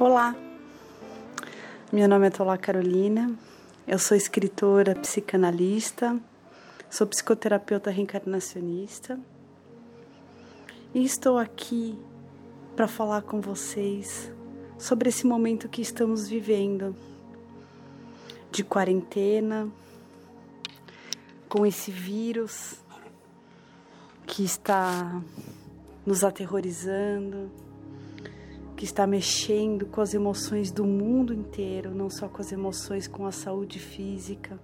Olá, meu nome é Tola Carolina, eu sou escritora, psicanalista, sou psicoterapeuta reencarnacionista e estou aqui para falar com vocês sobre esse momento que estamos vivendo de quarentena, com esse vírus que está nos aterrorizando que está mexendo com as emoções do mundo inteiro, não só com as emoções, com a saúde física,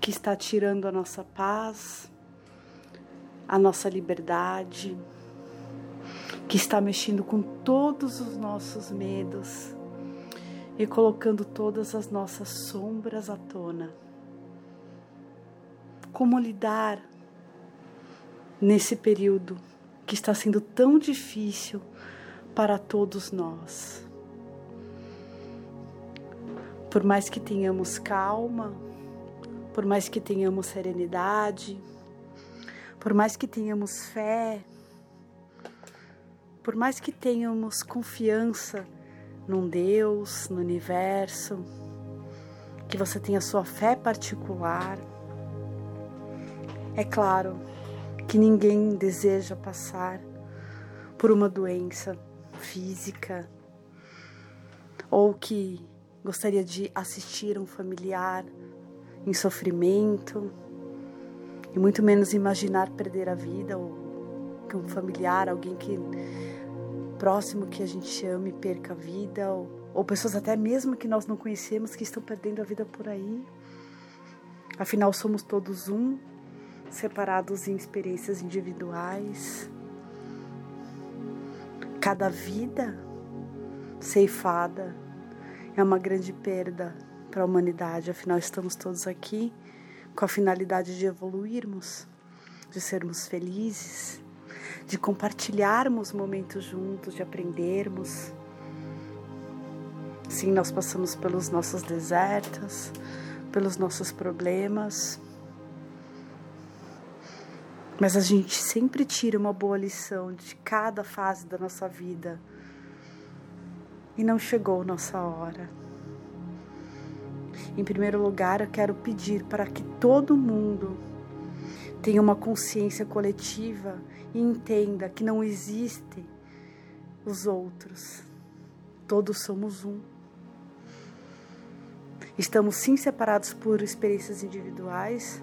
que está tirando a nossa paz, a nossa liberdade, que está mexendo com todos os nossos medos e colocando todas as nossas sombras à tona. Como lidar nesse período que está sendo tão difícil para todos nós. Por mais que tenhamos calma, por mais que tenhamos serenidade, por mais que tenhamos fé, por mais que tenhamos confiança num Deus, no universo, que você tenha sua fé particular, é claro que ninguém deseja passar por uma doença física ou que gostaria de assistir um familiar em sofrimento e muito menos imaginar perder a vida ou que um familiar, alguém que próximo que a gente ame perca a vida ou, ou pessoas até mesmo que nós não conhecemos que estão perdendo a vida por aí. Afinal somos todos um separados em experiências individuais. Cada vida ceifada é uma grande perda para a humanidade, afinal, estamos todos aqui com a finalidade de evoluirmos, de sermos felizes, de compartilharmos momentos juntos, de aprendermos. Sim, nós passamos pelos nossos desertos, pelos nossos problemas, mas a gente sempre tira uma boa lição de cada fase da nossa vida. E não chegou nossa hora. Em primeiro lugar, eu quero pedir para que todo mundo tenha uma consciência coletiva e entenda que não existe os outros. Todos somos um. Estamos sim separados por experiências individuais,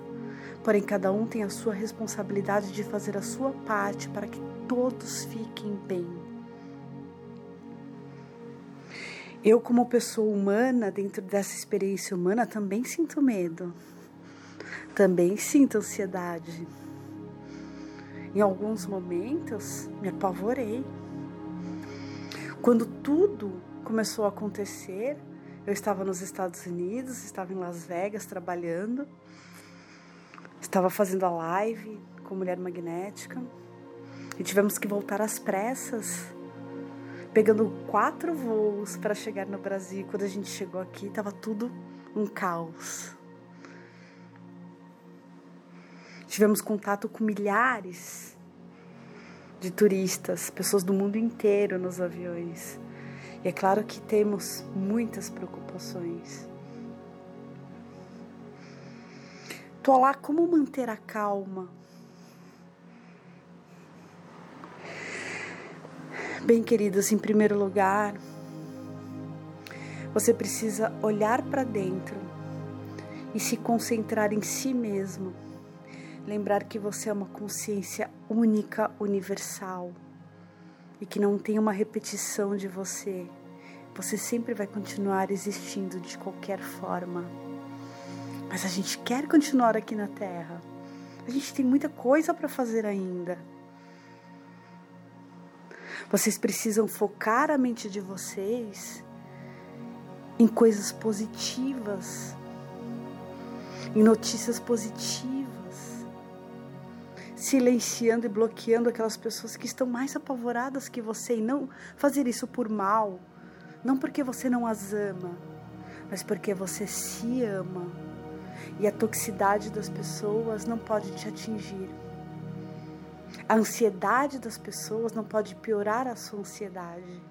Porém, cada um tem a sua responsabilidade de fazer a sua parte para que todos fiquem bem. Eu, como pessoa humana, dentro dessa experiência humana, também sinto medo, também sinto ansiedade. Em alguns momentos, me apavorei. Quando tudo começou a acontecer, eu estava nos Estados Unidos, estava em Las Vegas trabalhando Estava fazendo a live com Mulher Magnética e tivemos que voltar às pressas, pegando quatro voos para chegar no Brasil. Quando a gente chegou aqui, estava tudo um caos. Tivemos contato com milhares de turistas, pessoas do mundo inteiro nos aviões. E é claro que temos muitas preocupações. Tô lá como manter a calma. Bem, queridos, em primeiro lugar, você precisa olhar para dentro e se concentrar em si mesmo. Lembrar que você é uma consciência única, universal e que não tem uma repetição de você. Você sempre vai continuar existindo de qualquer forma. Mas a gente quer continuar aqui na Terra. A gente tem muita coisa para fazer ainda. Vocês precisam focar a mente de vocês em coisas positivas, em notícias positivas, silenciando e bloqueando aquelas pessoas que estão mais apavoradas que você e não fazer isso por mal, não porque você não as ama, mas porque você se ama e a toxicidade das pessoas não pode te atingir. A ansiedade das pessoas não pode piorar a sua ansiedade.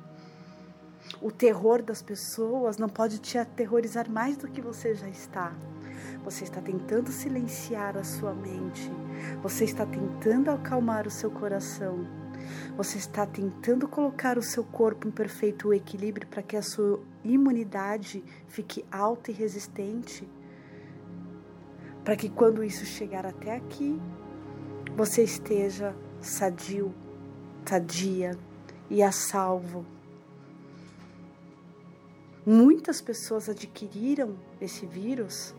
O terror das pessoas não pode te aterrorizar mais do que você já está. Você está tentando silenciar a sua mente. Você está tentando acalmar o seu coração. Você está tentando colocar o seu corpo em perfeito equilíbrio para que a sua imunidade fique alta e resistente. Para que quando isso chegar até aqui, você esteja sadio, sadia e a salvo. Muitas pessoas adquiriram esse vírus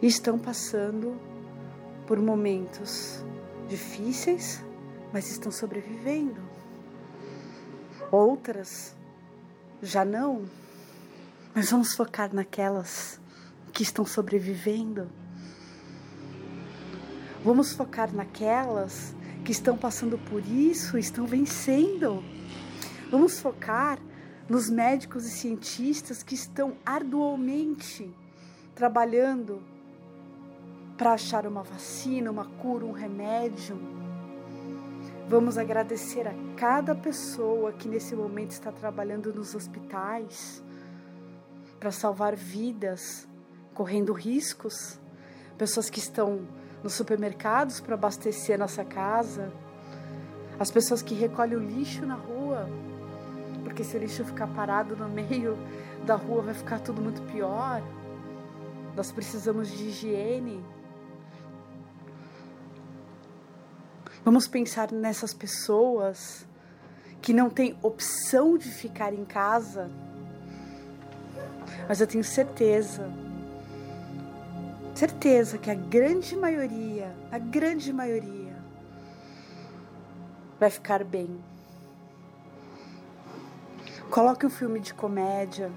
e estão passando por momentos difíceis, mas estão sobrevivendo. Outras já não, mas vamos focar naquelas que estão sobrevivendo. Vamos focar naquelas que estão passando por isso, estão vencendo. Vamos focar nos médicos e cientistas que estão arduamente trabalhando para achar uma vacina, uma cura, um remédio. Vamos agradecer a cada pessoa que nesse momento está trabalhando nos hospitais para salvar vidas, correndo riscos. Pessoas que estão nos supermercados para abastecer a nossa casa. As pessoas que recolhem o lixo na rua, porque se o lixo ficar parado no meio da rua vai ficar tudo muito pior. Nós precisamos de higiene. Vamos pensar nessas pessoas que não têm opção de ficar em casa, mas eu tenho certeza, certeza que a grande maioria, a grande maioria, vai ficar bem. Coloque um filme de comédia,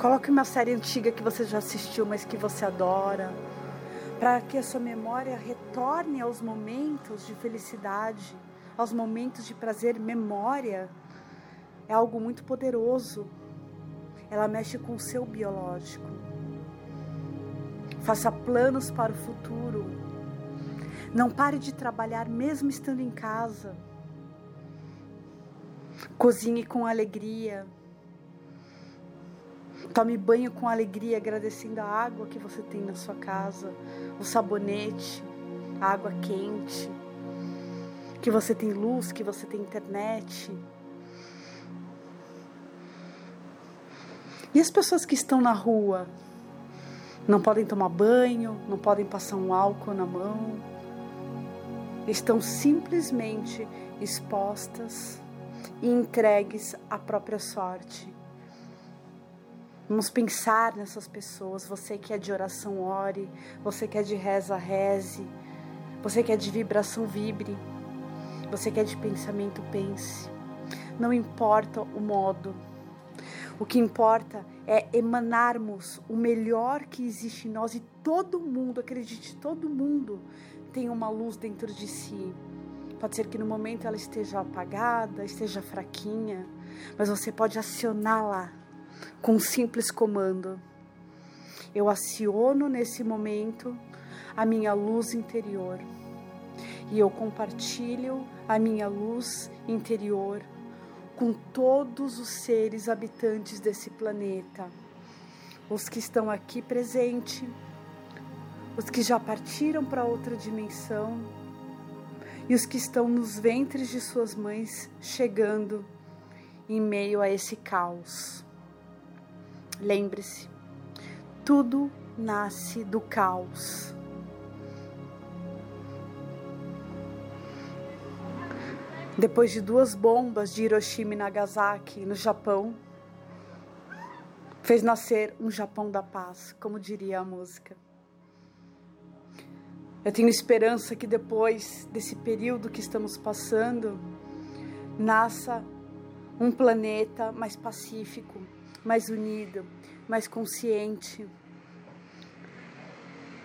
coloque uma série antiga que você já assistiu, mas que você adora para que a sua memória retorne aos momentos de felicidade, aos momentos de prazer. Memória é algo muito poderoso. Ela mexe com o seu biológico. Faça planos para o futuro. Não pare de trabalhar mesmo estando em casa. Cozinhe com alegria. Tome banho com alegria, agradecendo a água que você tem na sua casa, o sabonete, a água quente, que você tem luz, que você tem internet. E as pessoas que estão na rua não podem tomar banho, não podem passar um álcool na mão, estão simplesmente expostas e entregues à própria sorte. Vamos pensar nessas pessoas. Você que é de oração, ore. Você que é de reza, reze. Você que é de vibração, vibre. Você que é de pensamento, pense. Não importa o modo. O que importa é emanarmos o melhor que existe em nós e todo mundo, acredite, todo mundo tem uma luz dentro de si. Pode ser que no momento ela esteja apagada, esteja fraquinha, mas você pode acioná-la com um simples comando. Eu aciono nesse momento a minha luz interior e eu compartilho a minha luz interior com todos os seres habitantes desse planeta, os que estão aqui presentes, os que já partiram para outra dimensão e os que estão nos ventres de suas mães chegando em meio a esse caos. Lembre-se, tudo nasce do caos. Depois de duas bombas de Hiroshima e Nagasaki no Japão, fez nascer um Japão da paz, como diria a música. Eu tenho esperança que depois desse período que estamos passando, nasça um planeta mais pacífico, mais unido, mais consciente.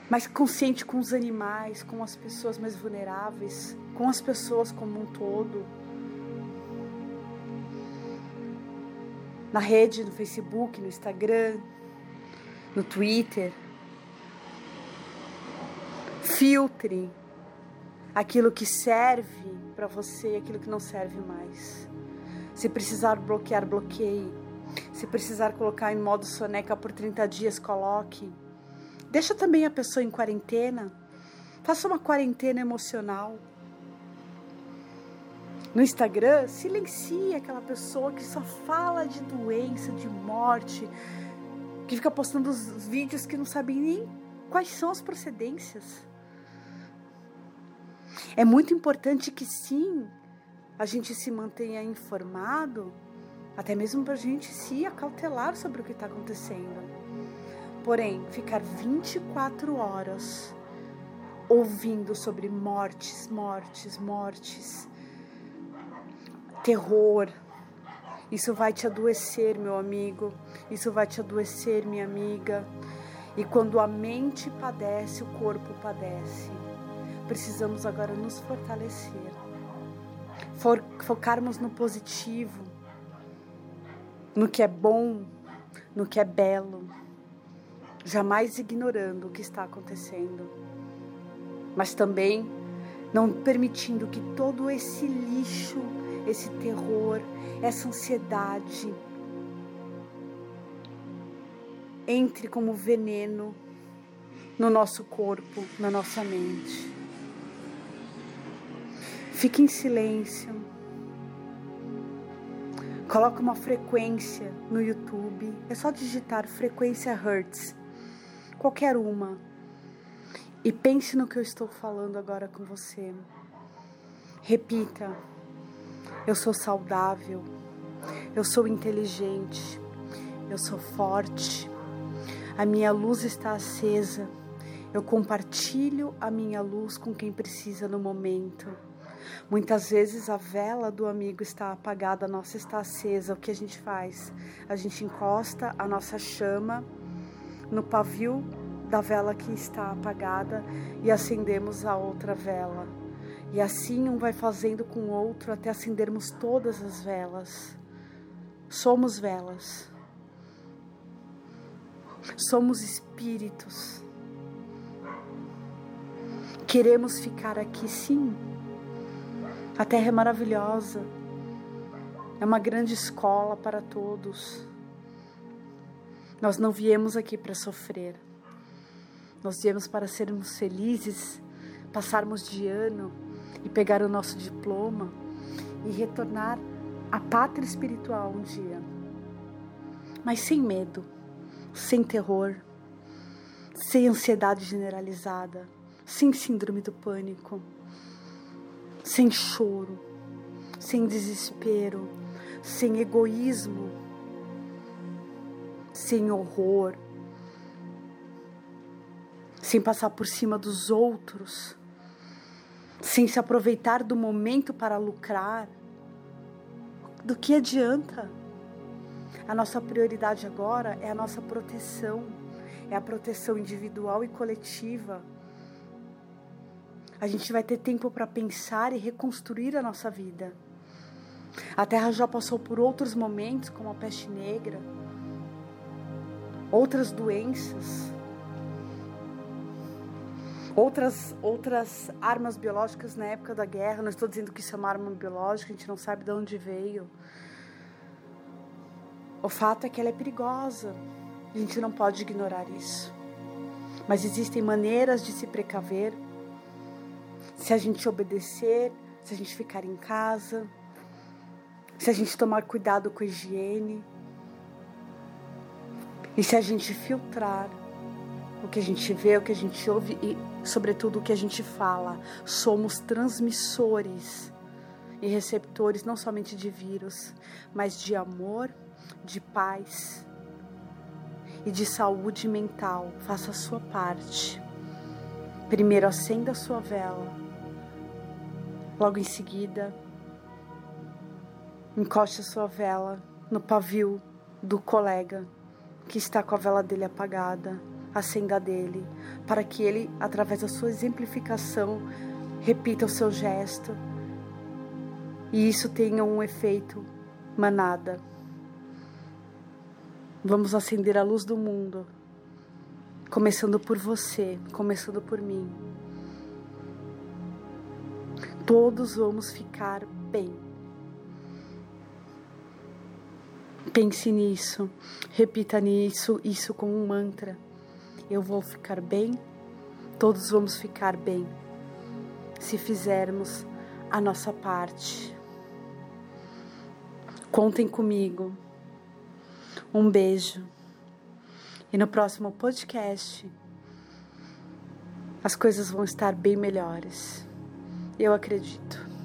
Mais consciente com os animais, com as pessoas mais vulneráveis, com as pessoas como um todo. Na rede, no Facebook, no Instagram, no Twitter. Filtre aquilo que serve para você e aquilo que não serve mais. Se precisar bloquear, bloqueie. Se precisar colocar em modo soneca por 30 dias, coloque. Deixa também a pessoa em quarentena. Faça uma quarentena emocional. No Instagram, silencie aquela pessoa que só fala de doença, de morte, que fica postando os vídeos que não sabe nem quais são as procedências. É muito importante que sim, a gente se mantenha informado, até mesmo para a gente se acautelar sobre o que está acontecendo. Porém, ficar 24 horas ouvindo sobre mortes, mortes, mortes, terror, isso vai te adoecer, meu amigo. Isso vai te adoecer, minha amiga. E quando a mente padece, o corpo padece. Precisamos agora nos fortalecer. For, focarmos no positivo, no que é bom, no que é belo. Jamais ignorando o que está acontecendo. Mas também não permitindo que todo esse lixo esse terror, essa ansiedade entre como veneno no nosso corpo, na nossa mente. Fique em silêncio. Coloque uma frequência no YouTube. É só digitar frequência Hertz. Qualquer uma. E pense no que eu estou falando agora com você. Repita. Eu sou saudável. Eu sou inteligente. Eu sou forte. A minha luz está acesa. Eu compartilho a minha luz com quem precisa no momento. Muitas vezes a vela do amigo está apagada, a nossa está acesa. O que a gente faz? A gente encosta a nossa chama no pavio da vela que está apagada e acendemos a outra vela. E assim um vai fazendo com o outro até acendermos todas as velas. Somos velas. Somos espíritos. Queremos ficar aqui, sim. A Terra é maravilhosa. É uma grande escola para todos. Nós não viemos aqui para sofrer. Nós viemos para sermos felizes, passarmos de ano e pegar o nosso diploma e retornar à pátria espiritual um dia. Mas sem medo, sem terror, sem ansiedade generalizada, sem síndrome do pânico, sem choro, sem desespero, sem egoísmo, sem horror, sem passar por cima dos outros sem se aproveitar do momento para lucrar, do que adianta? A nossa prioridade agora é a nossa proteção, é a proteção individual e coletiva. A gente vai ter tempo para pensar e reconstruir a nossa vida. A Terra já passou por outros momentos, como a peste negra, outras doenças, outras, outras armas biológicas na época da guerra. Não estou dizendo que isso é uma arma biológica, a gente não sabe de onde veio. O fato é que ela é perigosa. A gente não pode ignorar isso. Mas existem maneiras de se precaver. Se a gente obedecer, se a gente ficar em casa, se a gente tomar cuidado com a higiene e se a gente filtrar o que a gente vê, o que a gente ouve e, sobretudo, o que a gente fala. Somos transmissores e receptores não somente de vírus, mas de amor, de paz e de saúde mental. Faça a sua parte. Primeiro acenda a sua vela. Logo em seguida, encoste a sua vela no pavio do colega que está com a vela dele apagada acenda dele, para que ele, através da sua exemplificação, repita o seu gesto e isso tenha um efeito manada. Vamos acender a luz do mundo, começando por você, começando por mim. Todos vamos ficar bem. Pense nisso, repita nisso, isso como um mantra. Eu vou ficar bem, todos vamos ficar bem, se fizermos a nossa parte. Contem comigo. Um beijo. E no próximo podcast, as coisas vão estar bem melhores. Eu acredito.